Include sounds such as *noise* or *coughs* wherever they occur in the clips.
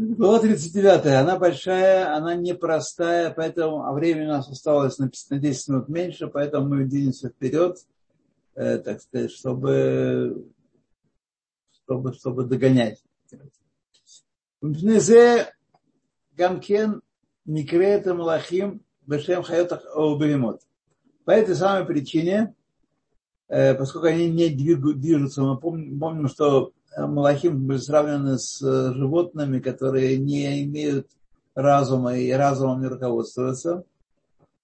Глава 39. Она большая, она непростая, поэтому а времени у нас осталось на 10 минут меньше, поэтому мы двинемся вперед, э, так сказать, чтобы, чтобы, чтобы догонять. Мпнезе гамкен микрета малахим бешем хайотах оберемот. По этой самой причине, э, поскольку они не движутся, мы помним, помним что Малахим были сравнены с э, животными, которые не имеют разума и разумом не руководствуются.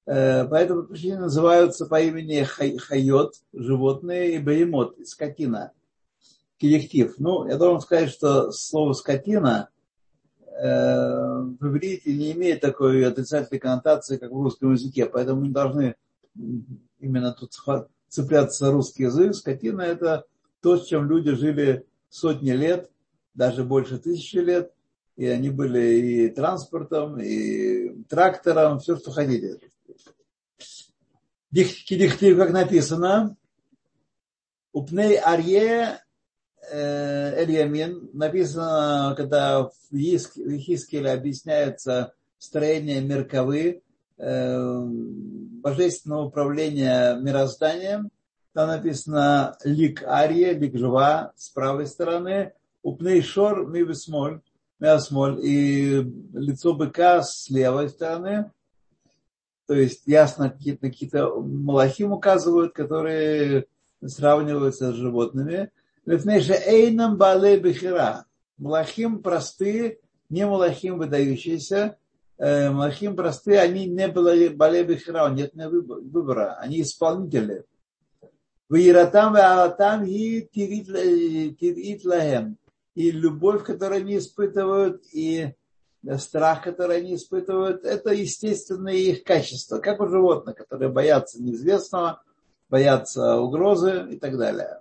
Э, по этому причине называются по имени хайот, животные, и беймот, скотина, коллектив. Ну, я должен сказать, что слово скотина э, в иврите не имеет такой отрицательной коннотации, как в русском языке, поэтому мы не должны именно тут цепляться за русский язык. Скотина – это то, с чем люди жили сотни лет, даже больше тысячи лет, и они были и транспортом, и трактором, все, что хотите. Дихтив, как написано, Упней Арье э, Эльямин, написано, когда в Хискеле объясняется строение Мерковы, э, божественного управления мирозданием, там написано лик ария, лик жива с правой стороны, упней шор мивесмоль, мясмоль, и лицо быка с левой стороны. То есть ясно какие-то какие малахим указывают, которые сравниваются с животными. Лефнейша эйнам бале бехира. Малахим простые, не малахим выдающиеся. Э, малахим простые, они не бале бехира, нет выбора, они исполнители. Ваиратам ваалатам и тирит лахем. И любовь, которую они испытывают, и страх, который они испытывают, это естественные их качества, как у животных, которые боятся неизвестного, боятся угрозы и так далее.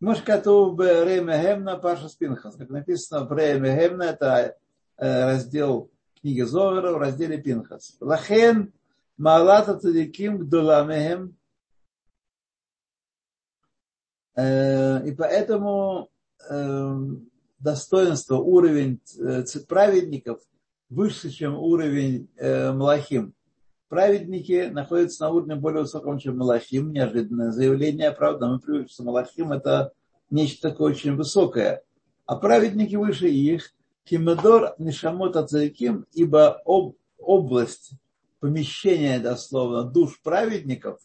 Мушкату в Реймехемна Паша Спинхас. Как написано в Реймехемна, это раздел книги Зовера в разделе Пинхас. Лахен Малата Цадиким Гдуламехем Э, и поэтому эм, достоинство, уровень э, праведников выше, чем уровень э, Малахим. Праведники находятся на уровне более высоком, чем Малахим. Неожиданное заявление, правда, мы привыкли, что Малахим это нечто такое очень высокое. А праведники выше их. Химедор Нишамот Ацариким, ибо об, область, помещение, дословно, душ праведников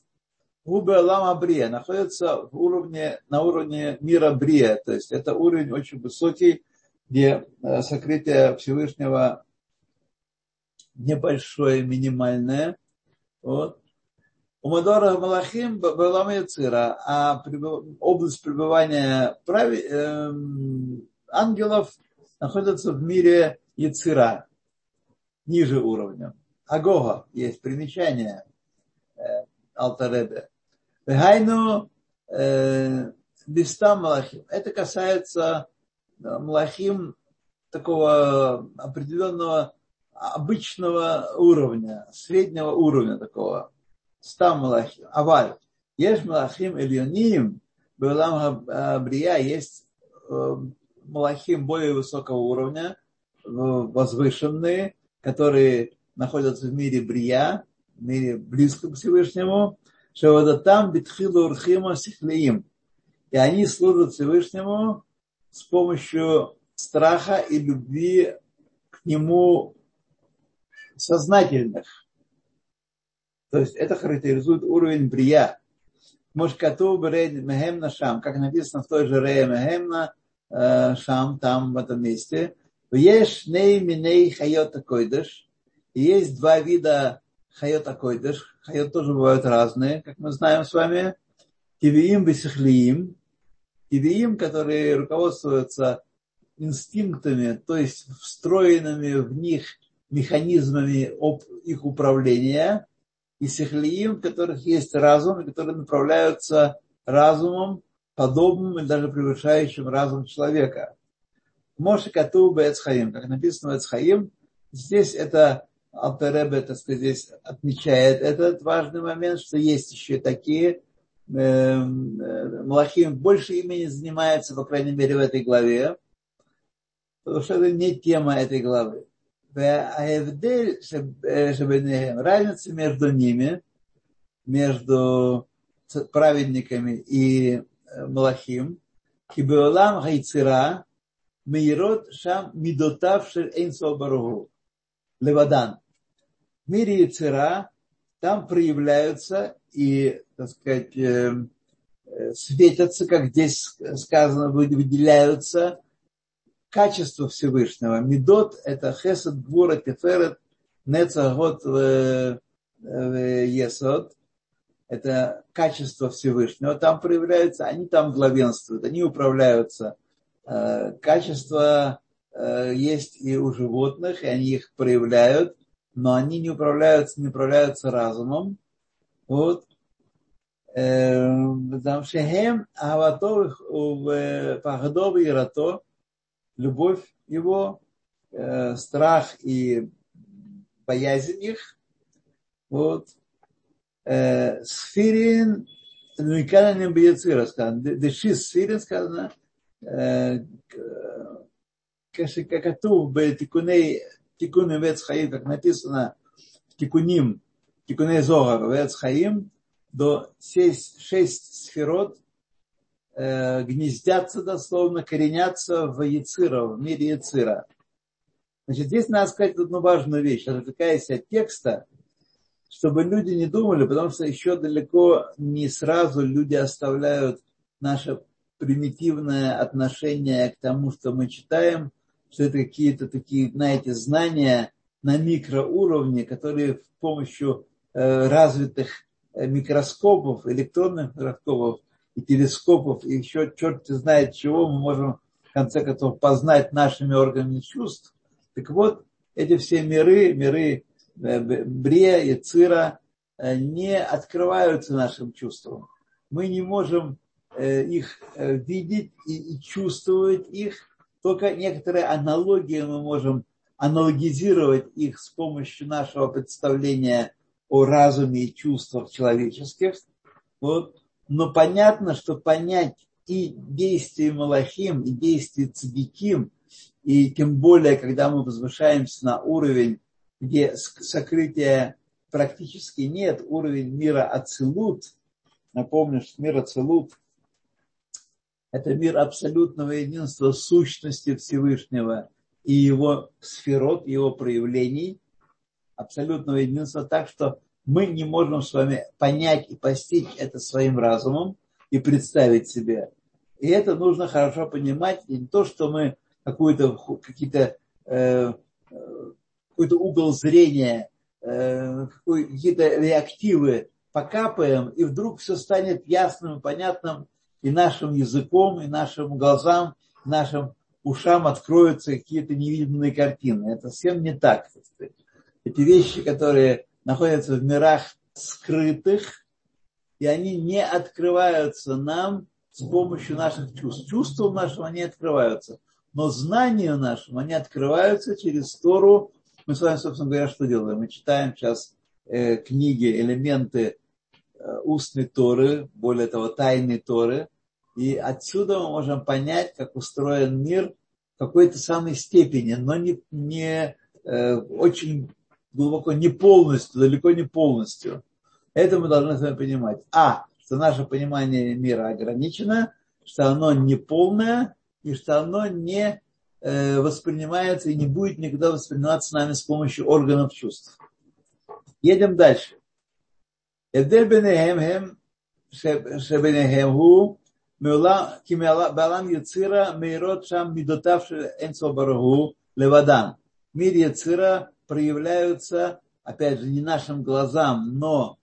Губы Алама Брия находится в уровне, на уровне мира Брия. То есть это уровень очень высокий, где э, сокрытие Всевышнего небольшое, минимальное. У Мадора Малахим была Яцира, а область пребывания прави, э, ангелов находится в мире Яцира, ниже уровня. Агога есть примечание э, Алтаребе. Хайну Бистам Малахим. Это касается Малахим такого определенного обычного уровня, среднего уровня такого. Стам Малахим. Аваль. Есть Малахим Ильоним, Белам Брия, есть Малахим более высокого уровня, возвышенные, которые находятся в мире Брия, в мире близком к Всевышнему, Шавадатам битхилу урхима сихлеим. И они служат Всевышнему с помощью страха и любви к нему сознательных. То есть это характеризует уровень брия. Мошкату мехемна шам, как написано в той же Рея мехемна э, шам, там в этом месте. Есть ней миней хайота койдыш. Есть два вида хайот акойдыш. Хайот тоже бывают разные, как мы знаем с вами. Тивиим бисихлиим. Тивиим, которые руководствуются инстинктами, то есть встроенными в них механизмами их управления, и сихлиим, в которых есть разум, и которые направляются разумом, подобным или даже превышающим разум человека. Моше Кату Эцхаим, как написано в Эцхаим, здесь это Алтеребе, так сказать, здесь отмечает этот важный момент, что есть еще такие э, Малахим больше имени занимается, по крайней мере, в этой главе. потому что это не тема этой главы. Разница между ними, между праведниками и Малахим, Кибеолам Хайцира, Мейрот Шам Мидотав Шель Эйнсо Баругу. Левадан. В мире Яцера там проявляются и, так сказать, светятся, как здесь сказано, выделяются качество Всевышнего. Медот – это хесед, гвура, теферет, нецагот, есот. Это качество Всевышнего. Там проявляются, они там главенствуют, они управляются. Э, качество э, есть и у животных, и они их проявляют, но они не управляются, не управляются разумом. Вот. Потому что хем аватов пахдов и рато любовь его, э, страх и боязнь их. Вот. Э, сфирин, ну и не бьецира сказано, дешис сфирин сказано, э, как тикуней, тикуне вец хаим, как написано в тикуним, тикуней зогар вец хаим, до шесть, шесть сферот э, гнездятся дословно, коренятся в Яцира, в мире Яцира. Значит, здесь надо сказать одну важную вещь, отвлекаясь от текста, чтобы люди не думали, потому что еще далеко не сразу люди оставляют наше примитивное отношение к тому, что мы читаем, что это какие-то такие, знаете, знания на микроуровне, которые с помощью э, развитых э, микроскопов, электронных микроскопов и телескопов, и еще черт знает чего мы можем в конце концов познать нашими органами чувств. Так вот, эти все миры, миры э, Бре и Цира, не открываются нашим чувствам. Мы не можем их видеть и чувствовать их, только некоторые аналогии мы можем аналогизировать их с помощью нашего представления о разуме и чувствах человеческих. Вот но понятно, что понять и действие Малахим, и действие Цадиким, и тем более, когда мы возвышаемся на уровень, где сокрытия практически нет, уровень мира Ацилут, напомню, что мир Ацилут – это мир абсолютного единства сущности Всевышнего и его сферот, его проявлений, абсолютного единства, так что мы не можем с вами понять и постичь это своим разумом и представить себе. И это нужно хорошо понимать. И не то, что мы какую-то, какие-то, э, какой-то угол зрения, э, какие-то реактивы покапаем, и вдруг все станет ясным и понятным и нашим языком, и нашим глазам, нашим ушам откроются какие-то невидимые картины. Это совсем не так. Эти вещи, которые находятся в мирах скрытых, и они не открываются нам с помощью наших чувств. Чувства нашего они открываются. Но знания нашим, они открываются через Тору. Мы с вами, собственно говоря, что делаем? Мы читаем сейчас э, книги, элементы э, устной Торы, более того, тайной Торы. И отсюда мы можем понять, как устроен мир в какой-то самой степени, но не, не э, очень глубоко, не полностью, далеко не полностью. Это мы должны с вами понимать. А, что наше понимание мира ограничено, что оно не полное и что оно не э, воспринимается и не будет никогда восприниматься нами с помощью органов чувств. Едем дальше. כי בעולם יצירה מאירות שם מידותיו של אינסוף ברוך הוא לבדן. מיר יצירה проявляются, опять же, не нашим глазам, но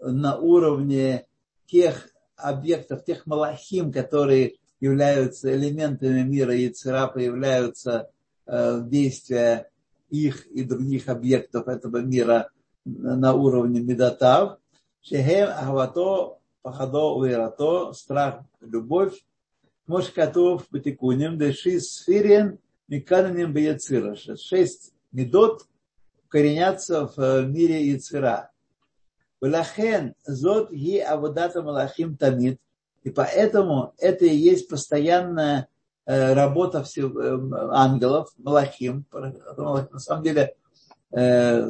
на уровне тех объектов, тех малахим, которые являются элементами мира Яцера, появляются э, действия их и других объектов этого мира на уровне Медотав. Шехем Ахвато, Пахадо, Уирато, страх, любовь. Мошкатов, Батикунем, Деши, Сфирин, Микананем, Баяцира. Шесть медот, коренятся в э, мире Яцера. Валахен зод ги аводата малахим тамид. И поэтому это и есть постоянная, э, работа всех, э, ангелов, Малахим. На самом деле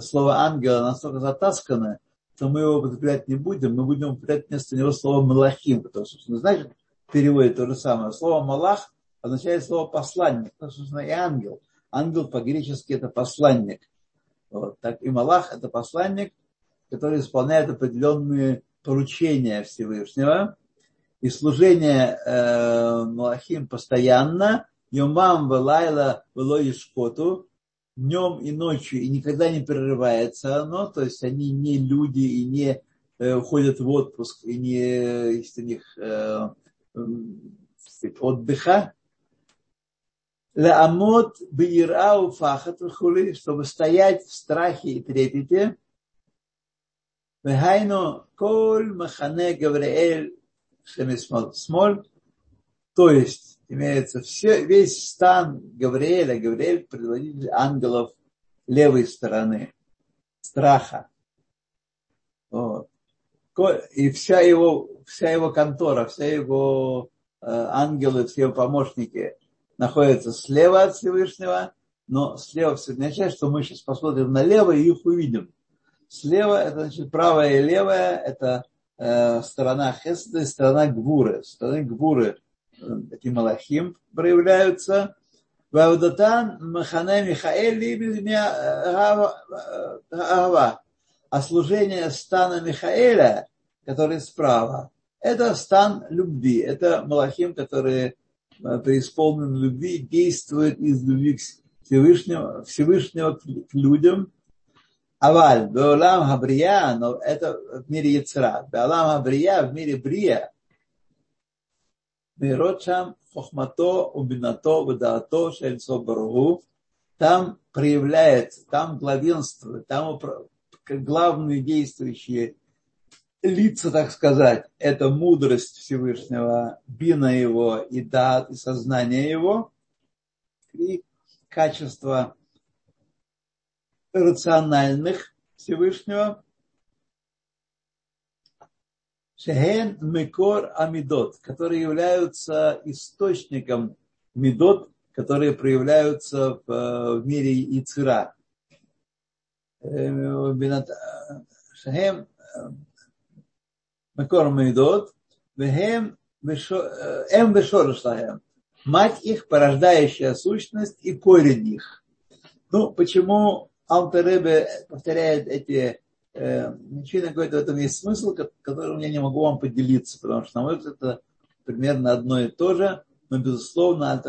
слово ангела настолько затаскано, что мы его употреблять не будем, мы будем употреблять вместо него слово Малахим, потому что, значит, переводит то же самое. Слово Малах означает слово посланник, потому что, и ангел. Ангел по-гречески это посланник. Вот. Так и Малах это посланник, который исполняет определенные поручения Всевышнего. И служение э, Малахим постоянно, Йомам Велайла Велой Шкоту, днем и ночью, и никогда не прерывается оно, то есть они не люди и не э, уходят в отпуск, и не есть у них э, отдыха. Лаамот бирау фахат чтобы стоять в страхе и трепете. Вехайну коль махане Гавриэль смоль, то есть имеется все, весь стан Гавриэля, Гавриэль предводитель ангелов левой стороны, страха. Вот. И вся его, вся его контора, вся его э, ангелы, все его помощники находятся слева от Всевышнего, но слева все означает, что мы сейчас посмотрим налево и их увидим. Слева это значит правая и левая, это э, сторона Хеста и сторона Гвуры. Сторона Гвуры эти малахим проявляются. Ваудатан Махане Михаэли Гава. А служение стана Михаэля, который справа, это стан любви. Это малахим, которые э, преисполнены любви, действуют из любви к Всевышнего, Всевышнего к людям. Аваль, Беолам Хабрия, но это в мире Яцера. Беолам Хабрия, в мире Брия, לראות שם хохмато, убинато, выдаато, шельцо баругу, там проявляется, там главенствует, там главные действующие лица, так сказать, это мудрость Всевышнего, бина его и дат, и сознание его, и качество рациональных Всевышнего, Шехен Мекор Амидот, которые являются источником Медот, которые проявляются в, в мире Ицира. Шехем Мекор Амидот, Вехем Эм Бешорышлахем. Мать их, порождающая сущность и корень их. Ну, почему Алтеребе повторяет эти э, очевидно, какой-то в этом есть смысл, который я не могу вам поделиться, потому что, на мой взгляд, это примерно одно и то же, но, безусловно,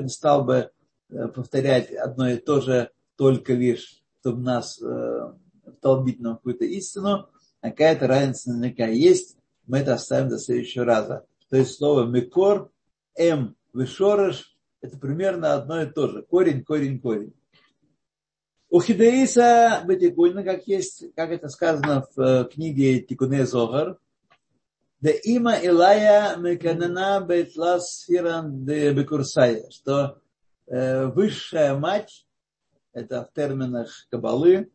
не стал бы э, повторять одно и то же только лишь, чтобы нас э, втолбить нам какую-то истину, а какая-то разница наверняка есть, мы это оставим до следующего раза. То есть слово «мекор», «м», «вышорыш» – это примерно одно и то же. Корень, корень, корень. У Хидеиса Бетикульна, как есть, как это сказано в э, книге Тикуне Зогар, да има Илая Меканана Бетлас Сфиран де Бекурсая, что э, высшая мать, это в терминах Кабалы,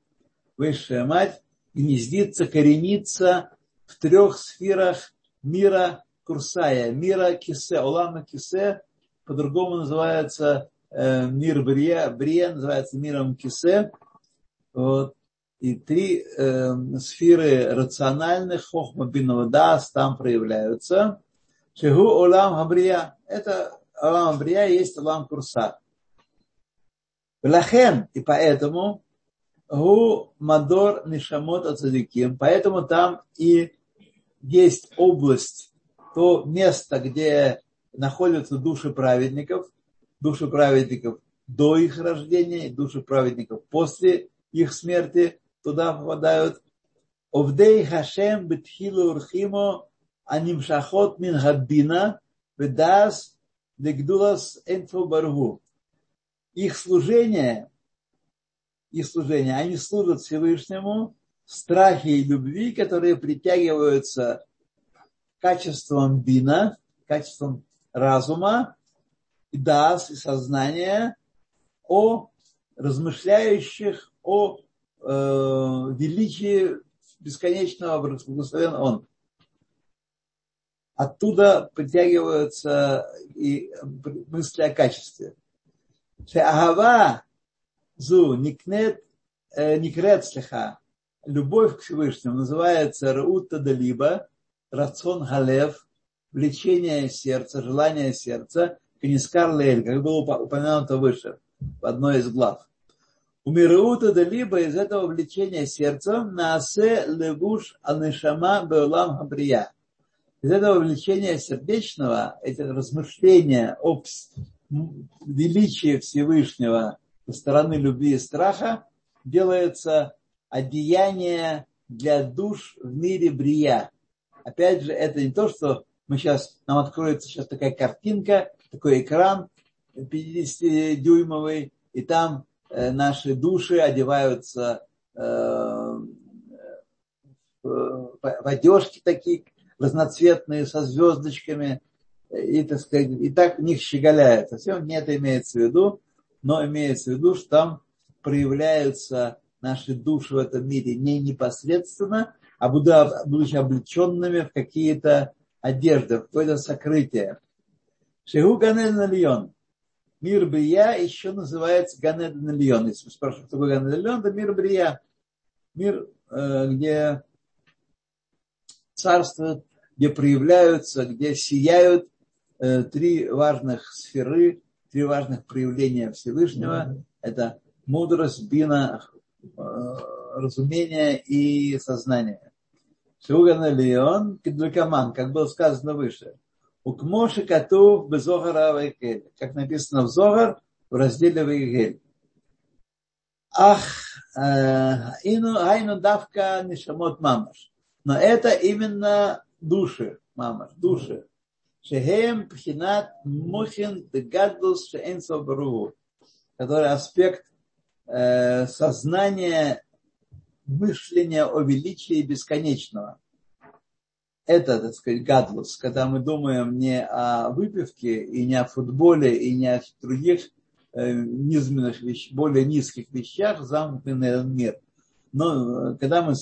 высшая мать гнездится, коренится в трех сферах мира Курсая, мира Кисе, Олама Кисе, по-другому называется мир Брия, Брия называется миром Кисе, вот, и три э, сферы рациональных, хохма бинного дас там проявляются. Шигу олам хабрия, это олам хабрия есть олам курса. Лахен, и поэтому гу мадор нишамот ацадиким, поэтому там и есть область, то место, где находятся души праведников – души праведников до их рождения и души праведников после их смерти туда попадают. Овдей Хашем бетхилу урхимо анимшахот мин хаббина ведас дегдулас энфу баргу. Их служение, их служение, они служат Всевышнему в страхе и любви, которые притягиваются качеством бина, качеством разума, и дас, и сознание о размышляющих о э, величии бесконечного благословен Он. оттуда притягиваются и мысли о качестве. Агава зу никнет э, никрет слеха. Любовь к Всевышнему называется Раута Далиба, Рацион Галев, влечение сердца, желание сердца, Канискар Лель, как было упомянуто выше, в одной из глав. У Мираута Далиба из этого влечения сердцем наасе левуш анышама беулам хабрия. Из этого влечения сердечного, этих размышления об величии Всевышнего со стороны любви и страха делается одеяние для душ в мире брия. Опять же, это не то, что мы сейчас, нам откроется сейчас такая картинка, такой экран 50-дюймовый, и там э, наши души одеваются э, в, одежки такие разноцветные, со звездочками, и, так сказать, и так в них щеголяют. Совсем не это имеется в виду, но имеется в виду, что там проявляются наши души в этом мире не непосредственно, а будучи облеченными в какие-то одежды, в какое-то сокрытие. Шигу Ганед Нальон. Мир Брия еще называется Ганед Нальон. Если вы спрашиваете, что такое Ганед Нальон, это мир Брия. Мир, э, где царствует, где проявляются, где сияют э, три важных сферы, три важных проявления Всевышнего. Это мудрость, бина, Э, разумения и сознания. Шугана Леон Кедлюкаман, как было сказано выше. У Кмоши Кату Безогара Вайгель, как написано в Зогар в разделе Вайгель. Ах, ину айну давка нишамот мамаш. Но это именно души, мамаш, души. Шехем пхинат мухин дегадлус шеэнсо баругу. Который аспект Э, сознание мышления о величии бесконечного. Это, так сказать, гадлус, когда мы думаем не о выпивке и не о футболе и не о других э, низменных вещах, более низких вещах, замкнутый мир. Но э, когда мы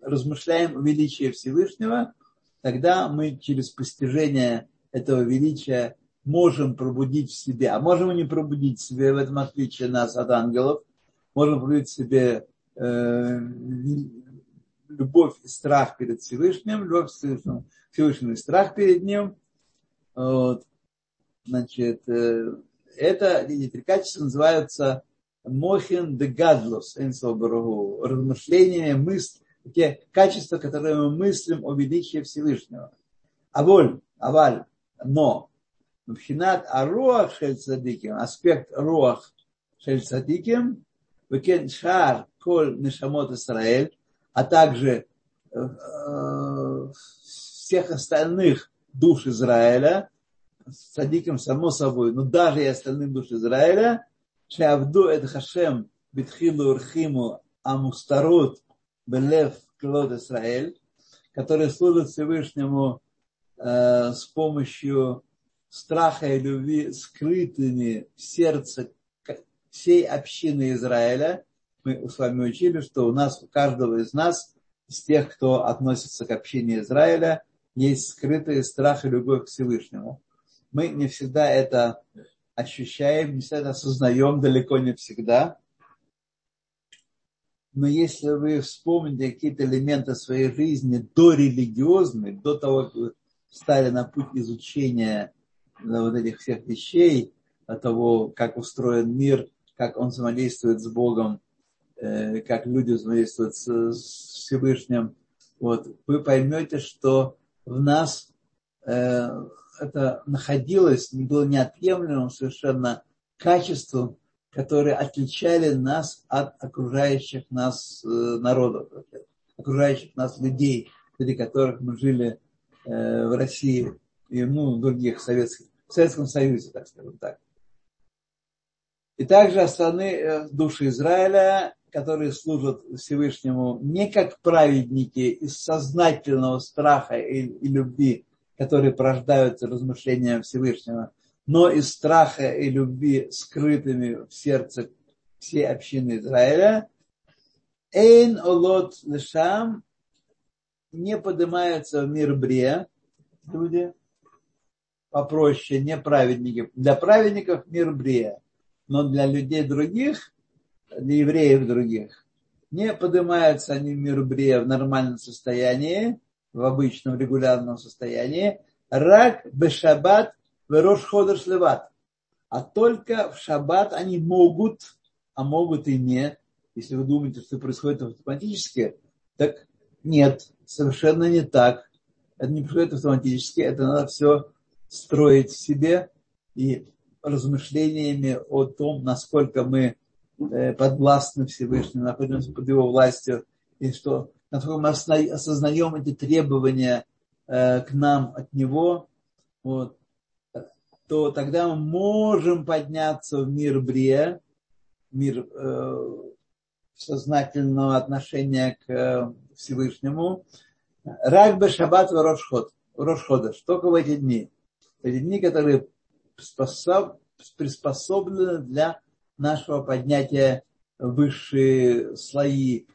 размышляем о величии Всевышнего, тогда мы через постижение этого величия можем пробудить в себе, а можем и не пробудить в себе, в этом отличие нас от ангелов, можем пробудить в себе э, любовь и страх перед Всевышним, любовь Всевышнему и страх перед Ним. Вот. Значит, э, это, эти три качества называются мохин де гадлос, размышления, мысль, те качества, которые мы мыслим о величии Всевышнего. Аволь, аваль, но Мбхинат Аруах Шель Цадиким, аспект Руах Шель Цадиким, Векен Шар Коль Нешамот Исраэль, а также всех остальных душ Израиля, Цадиким само собой, но даже и остальных душ Израиля, Шавду Эд Хашем Битхилу Урхиму Амустарут Белев Клод Израиль, которые служат Всевышнему э, с помощью страха и любви скрытыми в сердце всей общины Израиля. Мы с вами учили, что у нас, у каждого из нас, из тех, кто относится к общине Израиля, есть скрытый страх и любовь к Всевышнему. Мы не всегда это ощущаем, не всегда это осознаем, далеко не всегда. Но если вы вспомните какие-то элементы своей жизни до религиозной, до того, как вы стали на путь изучения вот этих всех вещей, того, как устроен мир, как он взаимодействует с Богом, как люди взаимодействуют с Всевышним, вот, вы поймете, что в нас э, это находилось, было неотъемлемым совершенно качеством, которые отличали нас от окружающих нас э, народов, окружающих нас людей, среди которых мы жили в России и ну, в других советских в Советском Союзе, так скажем так. И также остальные э, души Израиля, которые служат Всевышнему не как праведники из сознательного страха и, и любви, которые порождаются размышлением Всевышнего, но из страха и любви, скрытыми в сердце всей общины Израиля, Эйн олот лешам не поднимается в мир Брия, люди попроще, не праведники. Для праведников мир брия, но для людей других, для евреев других, не поднимаются они в мир брия в нормальном состоянии, в обычном регулярном состоянии. Рак бешабат верош ходыш леват. А только в шаббат они могут, а могут и нет. Если вы думаете, что происходит автоматически, так нет, совершенно не так. Это не происходит автоматически, это надо все строить в себе и размышлениями о том, насколько мы подвластны Всевышнему, находимся под его властью, и что насколько мы осознаем эти требования э, к нам от него, вот, то тогда мы можем подняться в мир Брия, мир э, сознательного отношения к э, Всевышнему. Рак бы шаббат Рошход, Рошхода, только в эти дни. Эти дни, которые приспособлены для нашего поднятия в высшие слои,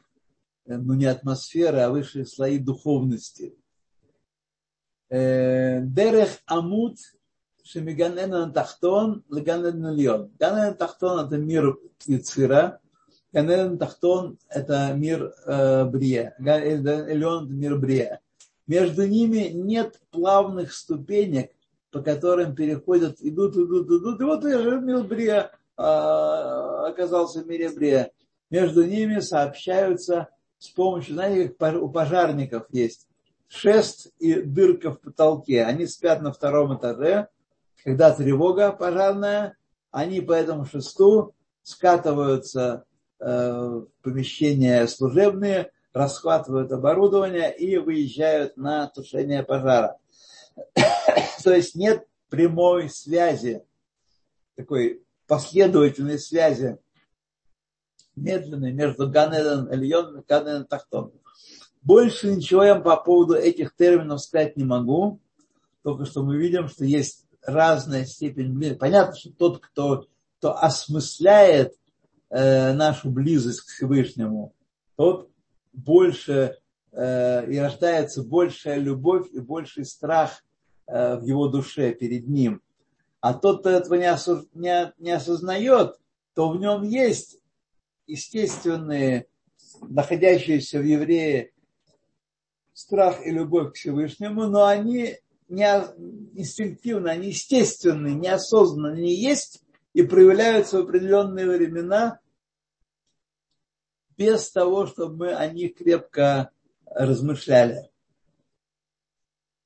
э, ну не атмосферы, а высшие слои духовности. Э, Дерех Амут Шемиганена Тахтон Лаганен Льон. Ганен Тахтон это мир Яцира, Ганен Тахтон это мир э, Брия, Эльон это мир Брия. Между ними нет плавных ступенек, по которым переходят, идут, идут, идут. И вот же мир Брия оказался в мире. Между ними сообщаются с помощью, знаете, как у пожарников есть шест и дырка в потолке. Они спят на втором этаже, когда тревога пожарная, они по этому шесту скатываются э, в помещения служебные, расхватывают оборудование и выезжают на тушение пожара. *coughs* То есть нет прямой связи, такой последовательной связи медленной между Ганеден Эльон и Ганеден Тахтон. Больше ничего я по поводу этих терминов сказать не могу, только что мы видим, что есть разная степень Понятно, что тот, кто, кто осмысляет э, нашу близость к Всевышнему, тот больше э, и рождается большая любовь и больший страх э, в его душе перед ним. А тот, кто этого не, осуз, не, не осознает, то в нем есть естественные, находящиеся в еврее страх и любовь к Всевышнему, но они не инстинктивно, они естественные, неосознанно они есть и проявляются в определенные времена без того, чтобы мы о них крепко размышляли.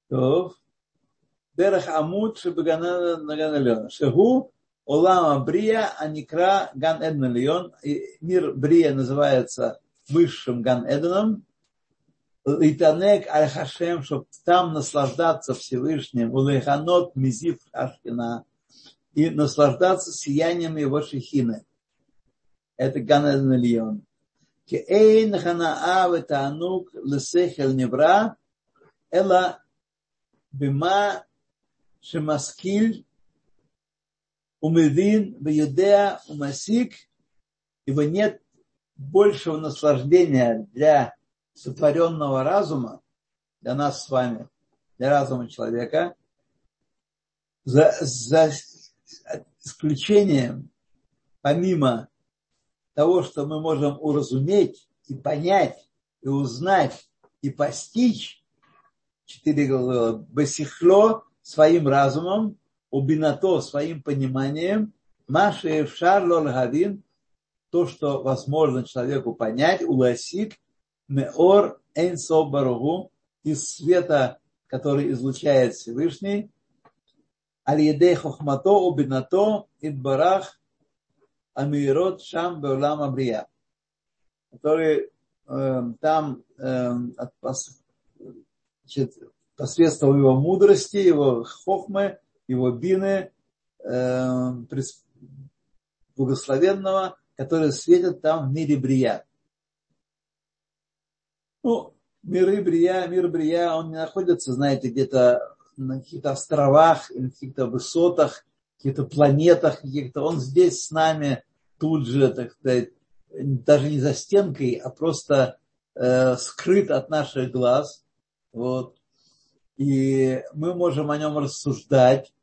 То Дерех Амуд Шебаганалена. Шегу Олама Брия Аникра Ган Эдналион. Мир Брия называется высшим Ган Эденом. Итанек Аль-Хашем, чтобы там наслаждаться Всевышним, улейханот мизив Ашкина, и наслаждаться сиянием его шехины. Это Ганаден Ильон. Кеэйн ханаа ветанук лесехел невра, эла бима шемаскиль умедин веюдеа умасик, ибо нет большего наслаждения для сотворенного разума, для нас с вами, для разума человека, за, за исключением, помимо того, что мы можем уразуметь и понять, и узнать, и постичь, четыре главы, басихло своим разумом, убинато своим пониманием, Маши в Шарлол Гавин, то, что возможно человеку понять, уласик, Меор Эйнсо Баругу, из света, который излучает Всевышний, Аль-Едей Хохмато Убинато Идбарах Амирот Шам Беулам Абрия, который э, там э, значит, посредством его мудрости, его хохмы, его бины, э, благословенного, который светит там в мире Брия. Ну, миры Брия, мир Брия, он не находится, знаете, где-то на каких-то островах или каких-то высотах, каких-то планетах каких-то. Он здесь с нами тут же, так сказать, даже не за стенкой, а просто э, скрыт от наших глаз. Вот и мы можем о нем рассуждать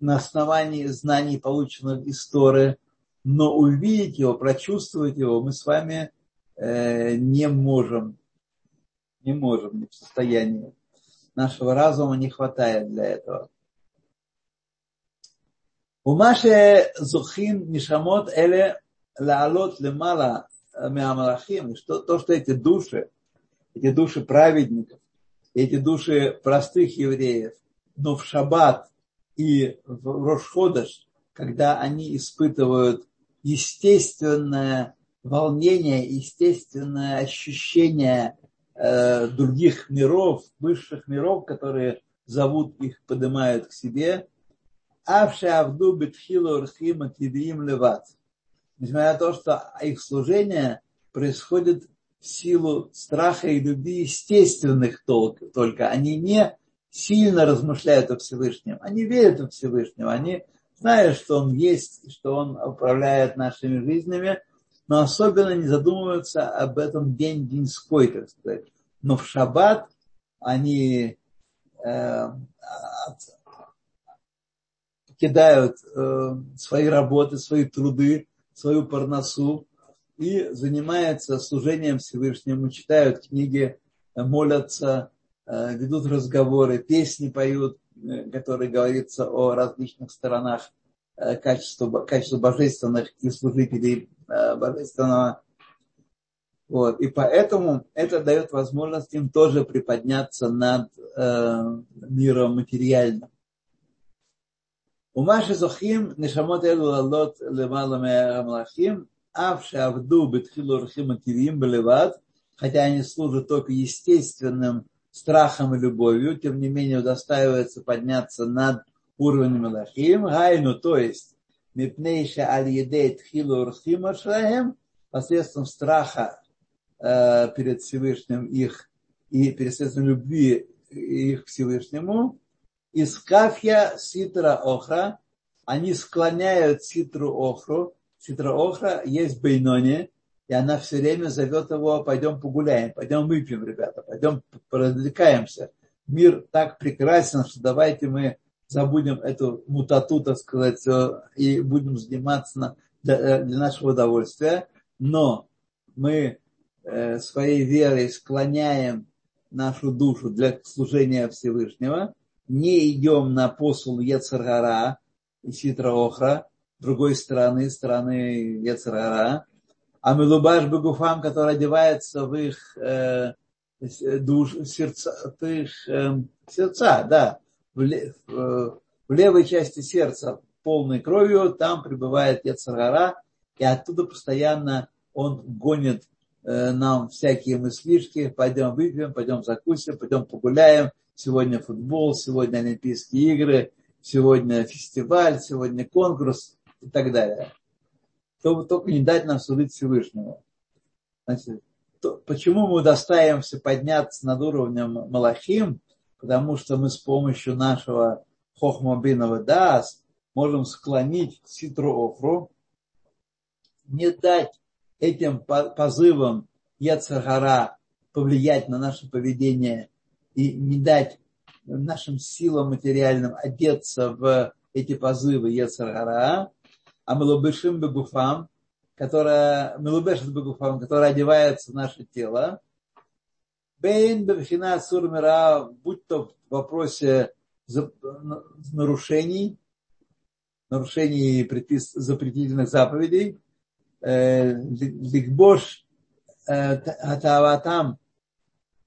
на основании знаний, полученных из Торы, но увидеть его, прочувствовать его мы с вами э, не можем, не можем, не в состоянии. Нашего разума не хватает для этого. Умаше зухин нишамот эле лаалот лемала меамалахим, что то, что эти души, эти души праведников, эти души простых евреев, но в шаббат и в Рошходаш, когда они испытывают естественное волнение, естественное ощущение э, других миров, высших миров, которые зовут их, поднимают к себе, Авши Авду Бетхилу Рхима Тивиим Леват. Несмотря на то, что их служение происходит силу страха и любви естественных только. Они не сильно размышляют о Всевышнем. Они верят в Всевышнего. Они знают, что Он есть, что Он управляет нашими жизнями, но особенно не задумываются об этом день-деньской, так сказать. Но в шаббат они э, кидают э, свои работы, свои труды, свою парносу и занимаются служением Всевышнему, читают книги, э, молятся, э, ведут разговоры, песни поют, э, которые говорится о различных сторонах качества, качества божественных и служителей божественного. Вот. И поэтому это дает возможность им тоже приподняться над э, миром материальным. У Маши Зохим, Нишамот Элу Аллот Леваламе Амлахим, Авшавду Бетхилу Рахима Кирим Балеват, хотя они служат только естественным страхом и любовью, тем не менее удостаивается подняться над уровнем Элохим, гайну, то есть Мипнейша Аль-Едей Тхилу Рахима Шраем, посредством страха э, перед Всевышним их и посредством любви их к Всевышнему, из кафья ситра охра, они склоняют ситру охру, Ситра есть бейноне, и она все время зовет его, пойдем погуляем, пойдем выпьем, ребята, пойдем поразвлекаемся. Мир так прекрасен, что давайте мы забудем эту мутату, так сказать, и будем заниматься для, для нашего удовольствия. Но мы э, своей верой склоняем нашу душу для служения Всевышнего – не идем на посул Ецаргара и Ситра другой стороны, стороны Ецаргара, а Мелубаш Бегуфам, который одевается в их э, душ, сердца, в их э, сердца, да, в, в, в левой части сердца полной кровью, там пребывает Ецаргара, и оттуда постоянно он гонит э, нам всякие мыслишки, пойдем выпьем, пойдем закусим, пойдем погуляем, сегодня футбол, сегодня Олимпийские игры, сегодня фестиваль, сегодня конкурс и так далее. Чтобы только не дать нам служить Всевышнему. Значит, то, почему мы удостаиваемся подняться над уровнем Малахим? Потому что мы с помощью нашего Хохмабинова Дас можем склонить Ситру Офру, не дать этим позывам Яцахара повлиять на наше поведение и не дать нашим силам материальным одеться в эти позывы Ецарара, а Мелубешим Бегуфам, которая, Мелубешит Бегуфам, которая одевается в наше тело, Бейн Бевхина Сурмира, будь то в вопросе нарушений, нарушений предпис, запретительных заповедей, э, Ликбош э, Атаватам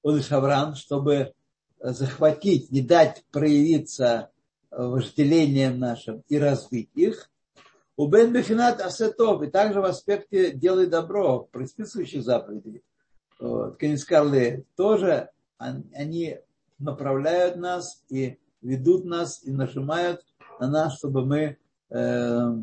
Улишавран, чтобы захватить, не дать проявиться вожделением нашим и развить их. У Бен Бефинат Асетов, и также в аспекте делай добро, предписывающих заповедей. Вот, Канискарле тоже. Они направляют нас и ведут нас и нажимают на нас, чтобы мы э,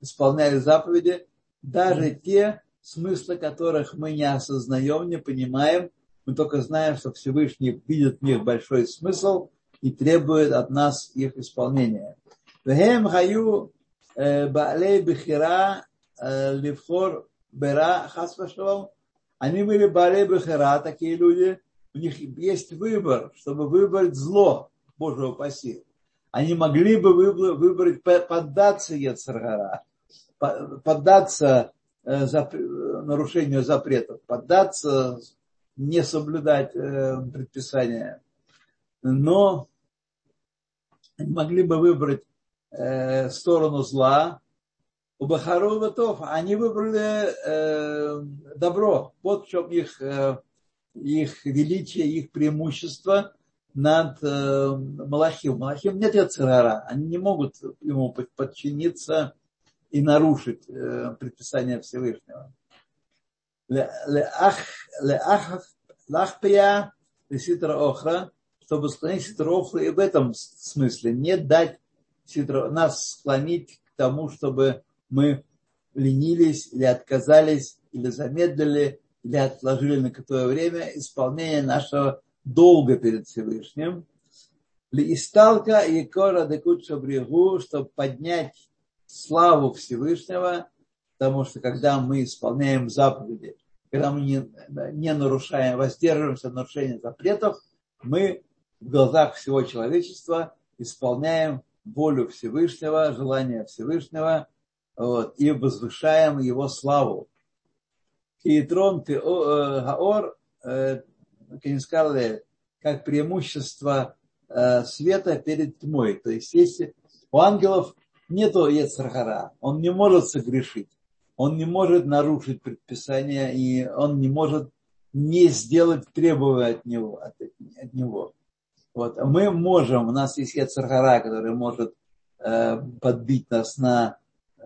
исполняли заповеди, даже те, смыслы которых мы не осознаем, не понимаем, мы только знаем, что Всевышний видит в них большой смысл и требует от нас их исполнения. Вехем хаю баалей бихира э, левхор бера хасвашалом. Они были баалей бихира, такие люди, у них есть выбор, чтобы выбрать зло, Божьего упаси. Они могли бы выбрать поддаться Ецаргара, поддаться э, нарушению запретов, поддаться, не соблюдать э, предписания. Но могли бы выбрать э, сторону зла, у Бахару Ватов, они выбрали э, добро. Вот в чем их, э, их величие, их преимущество над э, Малахим. Малахим нет Яцерара. Они не могут ему подчиниться и нарушить э, предписание Всевышнего. Лахпия ситра охра, чтобы склонить ситра охра и в этом смысле не дать нас склонить к тому, чтобы мы ленились или отказались, или замедлили, или отложили на какое время исполнение нашего долга перед Всевышним. Исталка и кора декуча брегу, чтобы поднять славу Всевышнего, потому что когда мы исполняем заповеди, когда мы не, не нарушаем, воздерживаемся от нарушения запретов, мы в глазах всего человечества исполняем волю Всевышнего, желание Всевышнего, вот, и возвышаем его славу. И трон э, Гаор, э, они сказали, как преимущество э, света перед тьмой. То есть, если у ангелов нет Ецархара, он не может согрешить, он не может нарушить предписание, и он не может не сделать требования от него. От, от него. Вот. Мы можем, у нас есть Ецархара, который может э, подбить нас на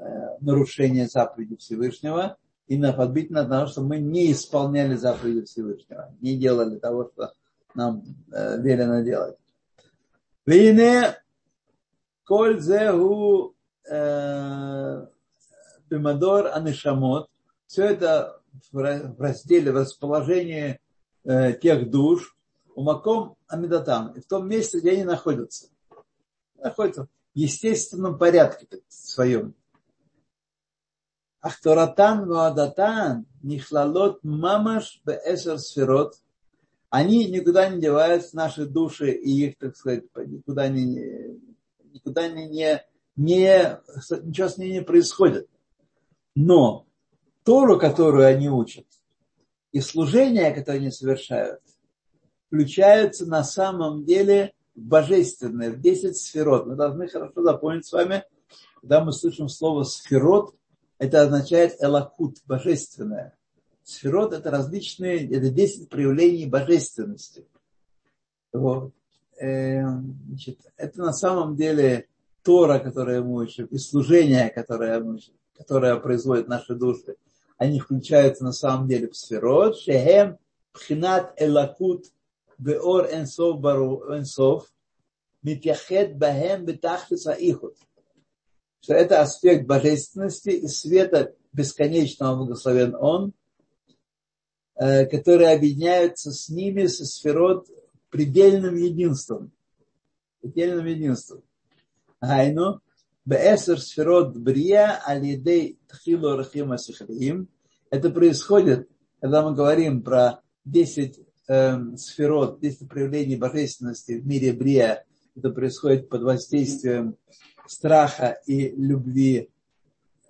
Э, нарушение заповеди Всевышнего и на подбить на того, что мы не исполняли заповеди Всевышнего, не делали того, что нам э, велено делать. Вине коль зеху э, бимадор анишамот. Все это в разделе, в расположении э, тех душ, у маком амидатам, и в том месте, где они находятся. Находятся в естественном порядке своем. Ахторатан Ваадатан Нихлалот Мамаш Беэсер Сферот. Они никуда не деваются, наши души, и их, так сказать, никуда не, никуда не, не, не ничего с ними не происходит. Но Тору, которую они учат, и служение, которое они совершают, включаются на самом деле в божественное, в 10 сферот. Мы должны хорошо запомнить с вами, когда мы слышим слово сферот, это означает элакут, божественное. Сферот – это различные, это 10 проявлений божественности. Вот. Эм, значит, это на самом деле Тора, которая мы учим, и служение, которое, мы учим, которое производит наши души, они включаются на самом деле в сферот, шехем пхинат элакут беор энсов бару энсов, митяхет бахем бетахлис аихут что это аспект божественности и света бесконечного благословен Он, э, которые объединяются с ними, со сферот предельным единством. Предельным единством. Гайну, беэсер сферот брия алидей тхилу рахима сихрим. Это происходит, когда мы говорим про 10 э, сферот, 10 проявлений божественности в мире брия. Это происходит под воздействием страха и любви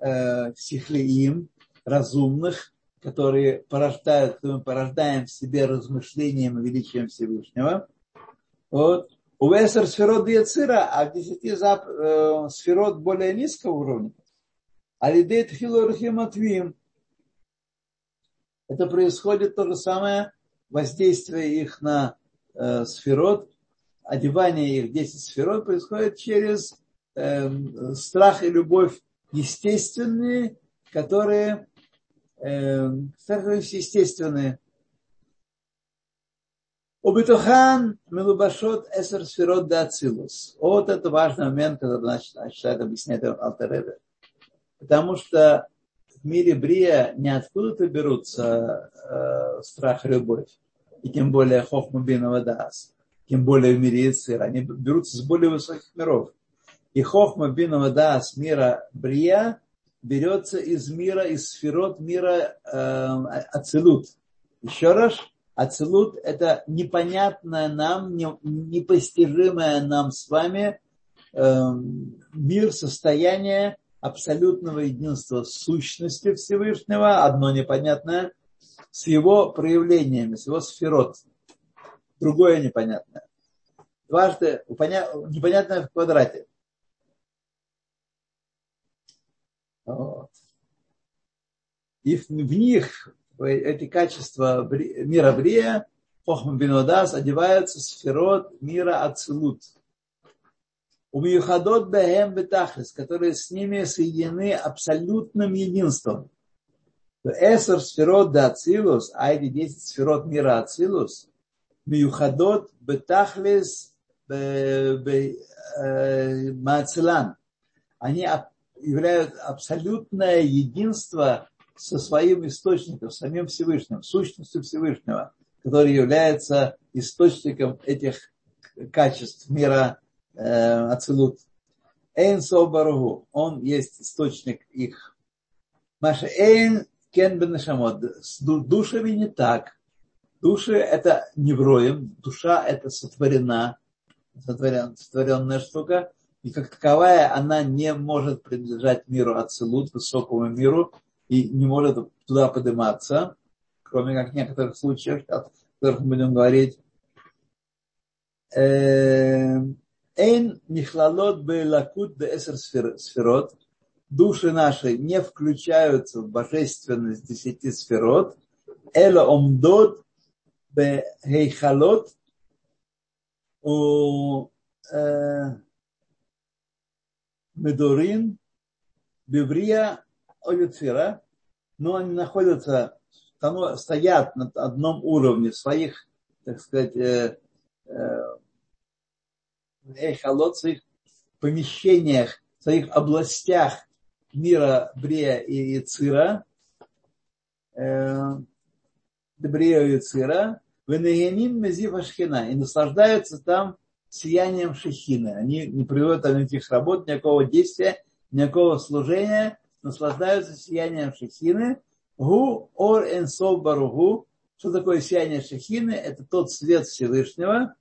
э, сихлеим, разумных, которые порождают, мы порождаем в себе размышлением и величием Всевышнего. Вот. У Весер сферот Яцира, а в десяти зап, э, сферот более низкого уровня. Алидет Хилурхим Атвим. Это происходит то же самое воздействие их на э, сферот, одевание их в 10 сферот происходит через э, страх и любовь естественные, которые, э, естественные. Убитухан милубашот эсер сферот да ацилус. Вот это важный момент, который начинает объяснять Алтеребе. Потому что в мире Брия не откуда-то берутся э, страх и любовь. И тем более Хохмубинова Дас. Тем более в мире Ицира. Они берутся с более высоких миров. И хохма бина вода с мира брия берется из мира, из сферот мира э, ацелут. Еще раз, Ацелут – это непонятное нам, непостижимое нам с вами э, мир, состояние абсолютного единства сущности Всевышнего, одно непонятное, с его проявлениями, с его сферот. Другое непонятное. Дважды непонятное в квадрате. Вот. И в, них эти качества мира Брия, Хохма Бенодас, одеваются сферот мира Ацелут. У Миюхадот Бехем Бетахлис, которые с ними соединены абсолютным единством. Эсер сферот да Ацилус, а эти 10 сферот мира Ацилус, Миюхадот Бетахлис Маацилан. Они являют абсолютное единство со своим источником, самим Всевышним, сущностью Всевышнего, который является источником этих качеств мира э, Ацелут. Эйн он есть источник их. Маша Эйн Кен Бенешамот, с душами не так. Души это невроем, душа это сотворена, сотворен, сотворенная штука, и как таковая она не может принадлежать миру Ацелут, высокому миру, и не может туда подниматься, кроме как в некоторых случаях, о которых мы будем говорить. Эйн нихлалот бейлакут беэсер сферот. Души наши не включаются в божественность десяти сферот. Эла омдот бехейхалот у медорин беврия Олицира, но они находятся, стоят на одном уровне своих, так сказать, э, э, эхолот, своих помещениях, своих областях мира Брея и Цира, э, Брея и Цира, Венеяним Мезив Ашхина, и наслаждаются там сиянием Шехины. Они не приводят никаких работ, никакого действия, никакого служения, наслаждаются сиянием Шехины. Гу ор энсов баругу. Что такое сияние Шехины? Это тот свет Всевышнего.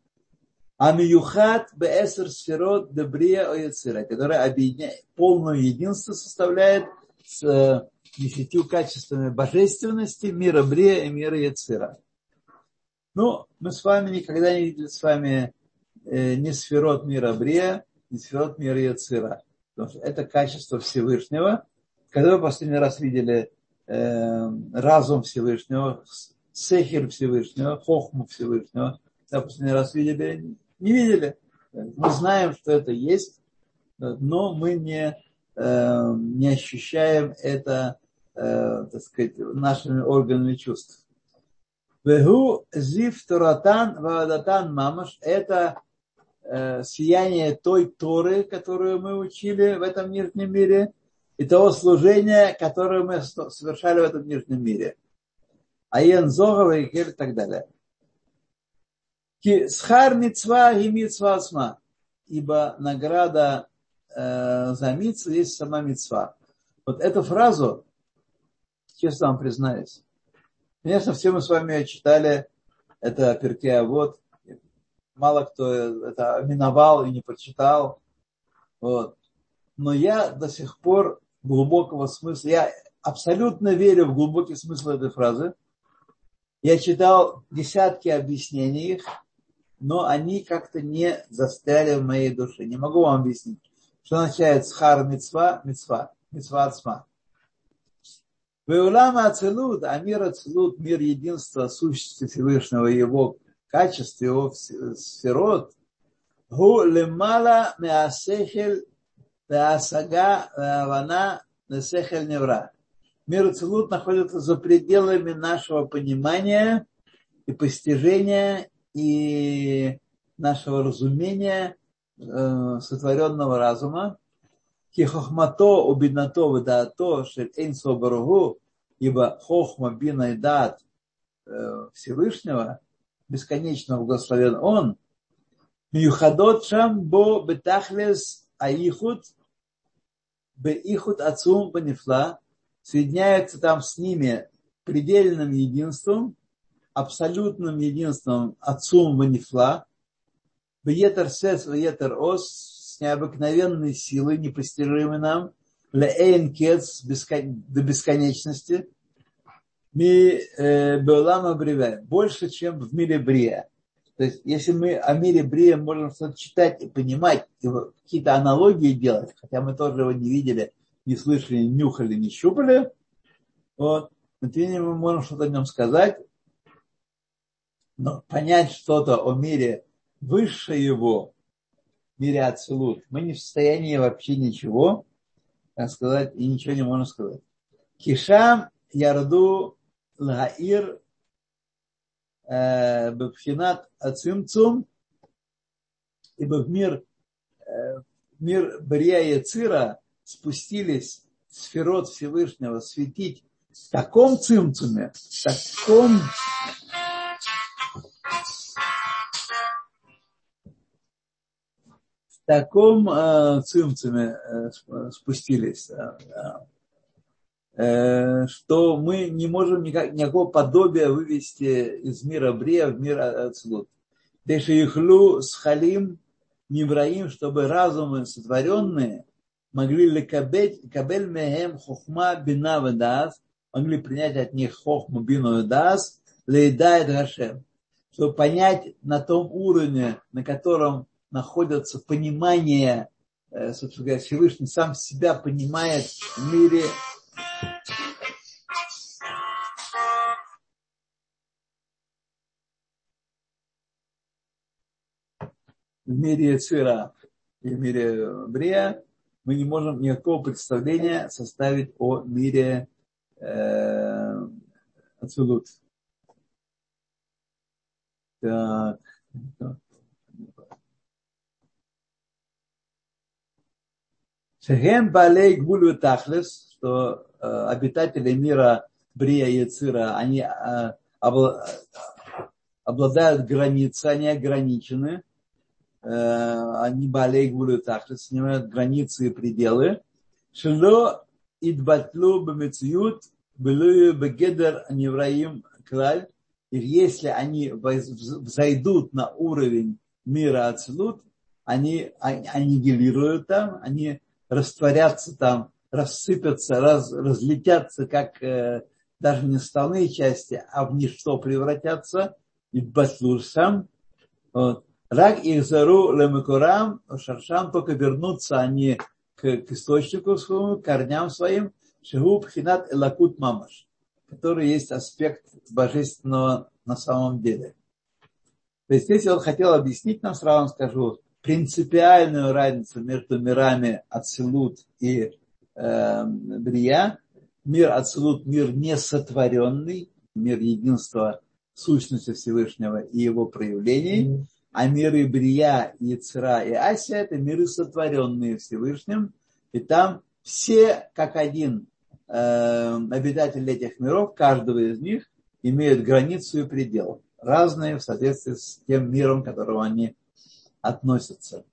Амиюхат беэсер сферот дебрия ояцира, который объединяет, полное единство составляет с э, десятью качествами божественности мира Брия и мира Яцира. Ну, мы с вами никогда не видели с вами э, ни сферот мира Брия, ни сферот мира Яцира. Потому что это качество Всевышнего, когда вы последний раз видели э, разум Всевышнего, сехер Всевышнего, хохму Всевышнего, когда последний раз видели, не видели. Мы знаем, что это есть, но мы не, э, не ощущаем это, э, так сказать, нашими органами чувств. Вегу зив туратан вадатан мамаш – это э, сияние той Торы, которую мы учили в этом нижнем мире – и того служения, которое мы совершали в этом нижнем мире. Аен Зогова и и так далее. Схар мицва и мицва асма. Ибо награда э, за мицву есть сама мицва. Вот эту фразу, честно вам признаюсь, конечно, все мы с вами читали это Перкея вот мало кто это миновал и не прочитал. Вот. Но я до сих пор глубокого смысла. Я абсолютно верю в глубокий смысл этой фразы. Я читал десятки объяснений их, но они как-то не застряли в моей душе. Не могу вам объяснить, что означает схар мецва, мецва, мецва ацма. Веулама Ацелут, а мир Ацелут, мир единства, сущности Всевышнего, его качества, его сферот, гу лемала меасехель Асага Авана Несехель Невра. Мир Целут находится за пределами нашего понимания и постижения и нашего разумения э, сотворенного разума. Кихохмато убиднато выдаато шель эйн собаругу, ибо хохма бина и дат э, Всевышнего, бесконечно благословен Он, Мюхадот шам бо бетахлес аихут Беихут Ацум Банифла соединяется там с ними предельным единством, абсолютным единством Отцом Ванифла, Бьетер Сес, Бьетер Ос, с необыкновенной силой, непостижимой нам, Леэйн Кец, до бесконечности, Ми э, Беолама Брия, больше, чем в мире Брия. То есть, если мы о мире Брия можем что-то читать и понимать, и какие-то аналогии делать, хотя мы тоже его не видели, не слышали, не нюхали, не щупали, вот, но мы можем что-то о нем сказать, но понять что-то о мире выше его, мире Ацелут, мы не в состоянии вообще ничего сказать и ничего не можем сказать. Кишам ярду лагаир э, бабхинат ацимцум, в мир, э, мир Брия и Цира спустились сферот Всевышнего светить в таком цимцуме, в таком таком э, цимцуме э, спустились, э, э, что мы не можем никак, никакого подобия вывести из мира Брия в мир Ацлут. Дешихлю с Халим Нибраим, чтобы разумы сотворенные могли ли кабель мехем хохма бина вадас, могли принять от них хохму бину вадас, лейдает Гашем, чтобы понять на том уровне, на котором находится понимание, э, собственно говоря, Всевышний сам себя понимает в мире в мире Цира и в мире Брия, мы не можем никакого представления составить о мире э, Ацелут. Так. Шехем Балей Гулю Тахлес, что э, обитатели мира Брия и Цира, они э, обладают границей, они ограничены они балей гвулю тахлис, снимают границы и пределы. Шело идбатлу бемециют былую бегедер невраим клаль. И если они взойдут на уровень мира Ацелут, они аннигилируют там, они растворятся там, рассыпятся, раз, разлетятся, как э, даже не составные части, а в ничто превратятся, и батлур сам. Вот. Рак их зару лемекурам, шаршам только вернутся они к, к источнику своему, к корням своим, шигуб хинат элакут мамаш, который есть аспект божественного на самом деле. То есть здесь он хотел объяснить нам, сразу скажу, принципиальную разницу между мирами Ацелут и э, Брия. Мир Ацелут – мир несотворенный, мир единства сущности Всевышнего и его проявлений. А миры Брия, Яцера и Ася – это миры, сотворенные Всевышним, и там все как один э, обитатели этих миров, каждого из них имеют границу и предел, разные в соответствии с тем миром, к которому они относятся.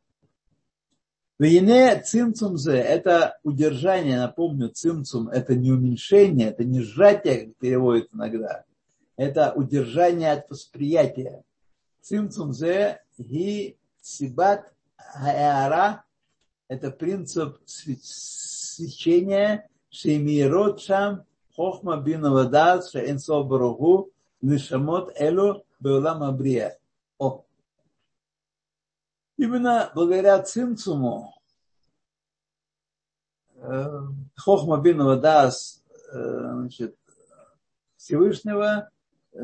Вине цимцумзе – это удержание, напомню, цимцум – это не уменьшение, это не сжатие, как переводят иногда, это удержание от восприятия. Цимцум зе ги сибат хаэара – это принцип свечения шемирот шам хохма бина вадат шеэнсо баруху нишамот элу беулам абрия. О. Именно благодаря цимцуму хохма бина вадас значит, Всевышнего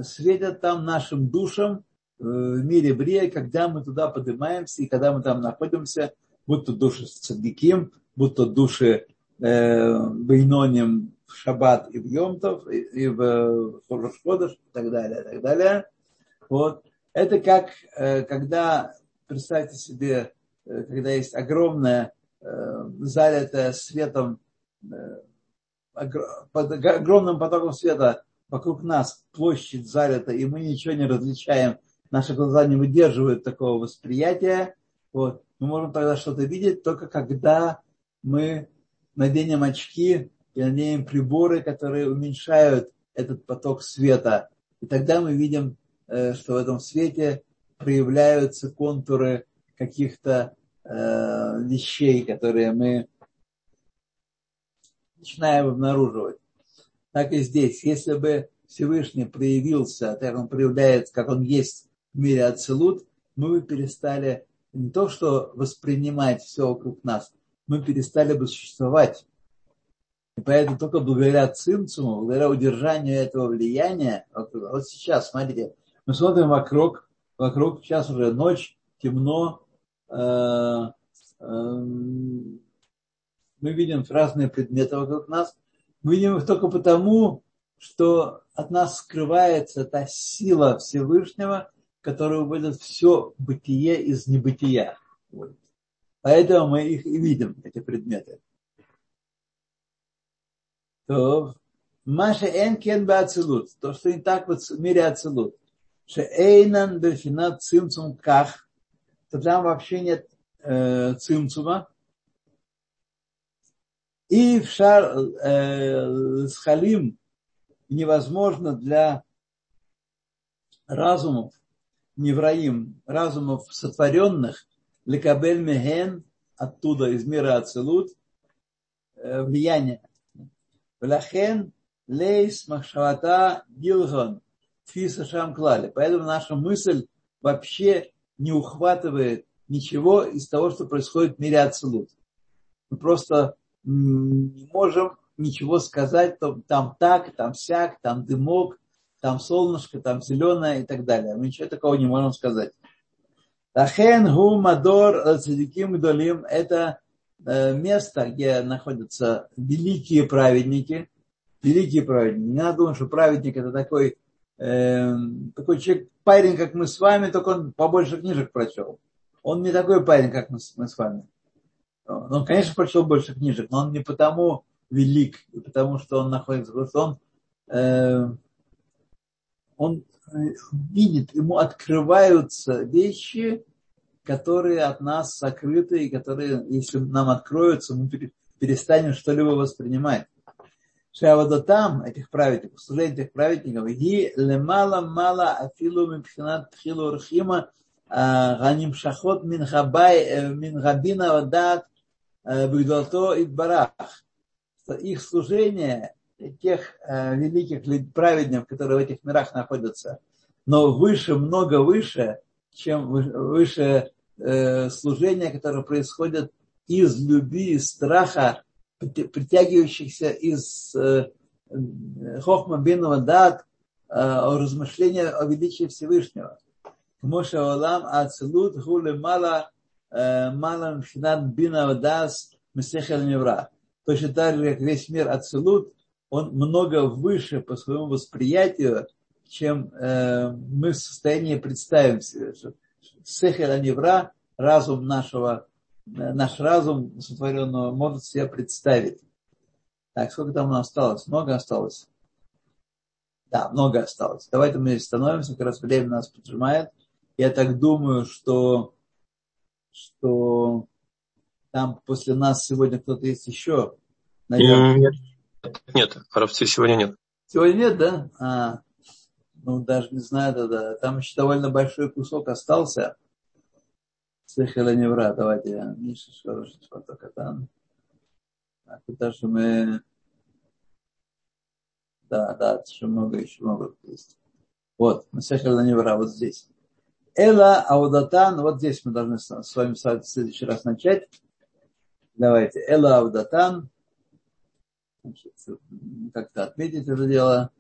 светят там нашим душам Э, в мире Брия, когда мы туда поднимаемся и когда мы там находимся, будь то души с цадиким, будь то души э, Бейноним в Шаббат и в Йомтов, и, и в Хорошходыш и так далее, и так далее. Вот. Это как, э, когда, представьте себе, э, когда есть огромная, э, залитая светом, э, под огромным потоком света вокруг нас площадь залита, и мы ничего не различаем наши глаза не выдерживают такого восприятия. Вот. Мы можем тогда что-то видеть только когда мы наденем очки и наденем приборы, которые уменьшают этот поток света. И тогда мы видим, что в этом свете проявляются контуры каких-то э, вещей, которые мы начинаем обнаруживать. Так и здесь. Если бы Всевышний проявился, так он проявляется, как он есть в мире Ацелут, мы бы перестали не то, что воспринимать все вокруг нас, мы перестали бы существовать. И поэтому только благодаря цимцуму, благодаря удержанию этого влияния, вот сейчас, смотрите, мы смотрим вокруг, вокруг, сейчас уже ночь, темно, э, э, мы видим разные предметы вокруг нас, мы видим их только потому, что от нас скрывается та сила Всевышнего, которая выводит все бытие из небытия. Поэтому мы их и видим, эти предметы. То Маша Энкен Бацилут, то, что не так вот в мире Ацилут, что Эйнан Бельфинат Цимцум Ках, то там вообще нет э, цимцума. И в шар э, с халим невозможно для разумов, невраим, разумов сотворенных, лекабель меген, оттуда из мира Ацелут, э, влияние. Влахен лейс махшавата гилгон фиса шамклали. Поэтому наша мысль вообще не ухватывает ничего из того, что происходит в мире Ацелут. Мы просто не можем ничего сказать, там так, там сяк, там дымок, там солнышко, там зеленое и так далее. Мы ничего такого не можем сказать. Тахен гу мадор цадиким гдолим – это э, место, где находятся великие праведники. Великие праведники. Не надо думать, что праведник – это такой, э, такой человек, парень, как мы с вами, только он побольше книжек прочел. Он не такой парень, как мы, мы с вами. Он, конечно, прочел больше книжек, но он не потому велик, потому что он находится, потому что он, э, он видит, ему открываются вещи, которые от нас сокрыты, и которые, если нам откроются, мы перестанем что-либо воспринимать. Там этих праведников, служение этих праведников, и лемала мала афилу мипхинат тхилу рхима ганим шахот мин габина вадат бигдото и барах. Их служение тех э, великих праведников, которые в этих мирах находятся, но выше, много выше, чем выше э, служения, которое происходит из любви, из страха, притягивающихся из э, хохма бинова дат, э, размышления о величии Всевышнего. Моше Олам Ацелут Хуле Мала э, Мала Мшинат Бина Дас Месехел Невра. Точно так же, как весь мир Ацелут, он много выше по своему восприятию, чем мы в состоянии представить себе. Сехер Аневра, разум нашего, наш разум сотворенного может себе представить. Так, сколько там у нас осталось? Много осталось? Да, много осталось. Давайте мы здесь становимся, как раз время нас поджимает. Я так думаю, что, что там после нас сегодня кто-то есть еще. Наверное. Нет, нет, Равцы сегодня нет. Сегодня нет, да? А, ну, даже не знаю, да, да. Там еще довольно большой кусок остался. Сехела Невра, давайте, Миша Шорожич, там. А куда же мы... Да, да, еще много, еще много есть. Вот, Сехела Невра, вот здесь. Эла Аудатан, вот здесь мы должны с вами в следующий раз начать. Давайте, Эла Аудатан, как-то отметить это дело.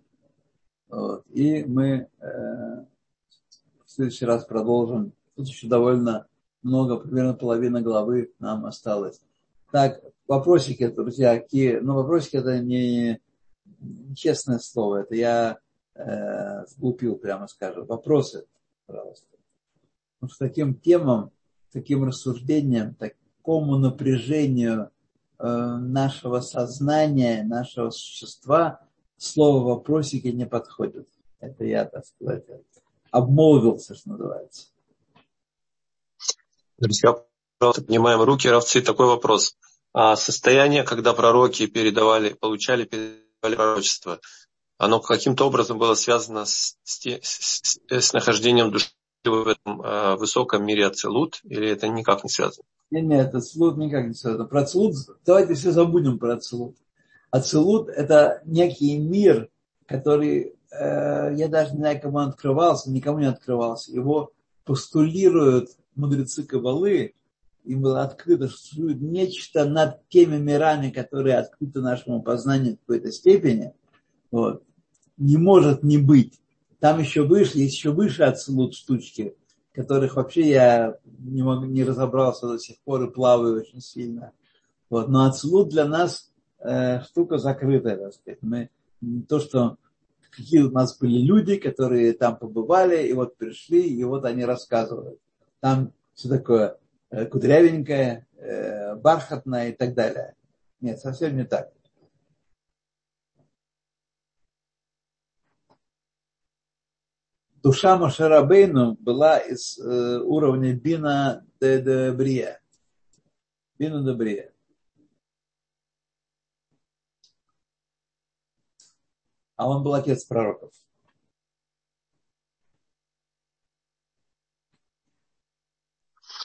Вот. И мы э, в следующий раз продолжим. Тут еще довольно много, примерно половина главы нам осталось. Так, вопросики, друзья, какие? Ну, вопросики это не честное слово, это я э, сглупил, прямо скажем. Вопросы, пожалуйста. Потому что таким темам, таким рассуждениям, такому напряжению э, нашего сознания, нашего существа – слово вопросики не подходит. Это я, так сказать, обмолвился, что называется. Пожалуйста, поднимаем руки. Равцы, такой вопрос. А состояние, когда пророки передавали, получали, передавали пророчество, оно каким-то образом было связано с, с, с, с нахождением души в этом э, высоком мире Ацелут, или это никак не связано? Нет, нет, Ацелут никак не связано. Про Ацелут, давайте все забудем про Ацелут. Ацелут – это некий мир, который, э, я даже не знаю, кому он открывался, никому не открывался. Его постулируют мудрецы Кабалы, им было открыто, что существует нечто над теми мирами, которые открыты нашему познанию в какой-то степени. Вот. Не может не быть. Там еще выше, есть еще выше отсылут штучки, которых вообще я не, мог, не разобрался до сих пор и плаваю очень сильно. Вот. Но отсылут для нас э, штука закрытая, так сказать. Мы, то, что какие у нас были люди, которые там побывали, и вот пришли, и вот они рассказывают. Там все такое э, кудрявенькое, э, бархатное и так далее. Нет, совсем не так. душа Машарабейну была из э, уровня Бина де, Брия. Бина де Брия. А он был отец пророков.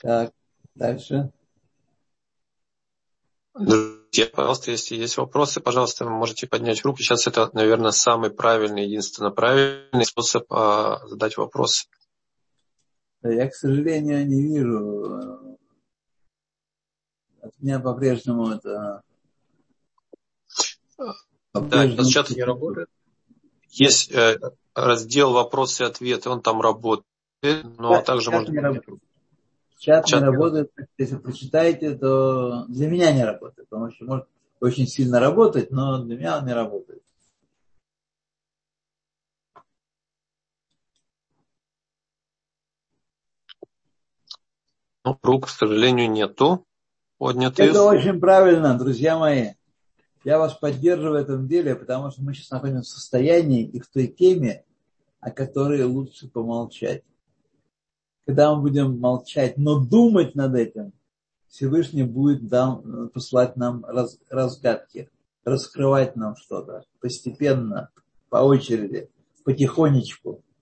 Так, дальше. Друзья, пожалуйста, если есть вопросы, пожалуйста, вы можете поднять руки. Сейчас это, наверное, самый правильный, единственно правильный способ а, задать вопрос. Я, к сожалению, не вижу. От меня по-прежнему это... По-прежнему... Да, чат не работает. Есть э, раздел вопросы и ответы, он там работает, но да, также можно... Чат, Чат не работает, если прочитаете, то для меня не работает. Потому что может очень сильно работать, но для меня он не работает. Ну, рук, к сожалению, нету поднятых. Это очень правильно, друзья мои. Я вас поддерживаю в этом деле, потому что мы сейчас находимся в состоянии и в той теме, о которой лучше помолчать когда мы будем молчать, но думать над этим, Всевышний будет дам, послать нам раз, разгадки, раскрывать нам что-то постепенно, по очереди, потихонечку.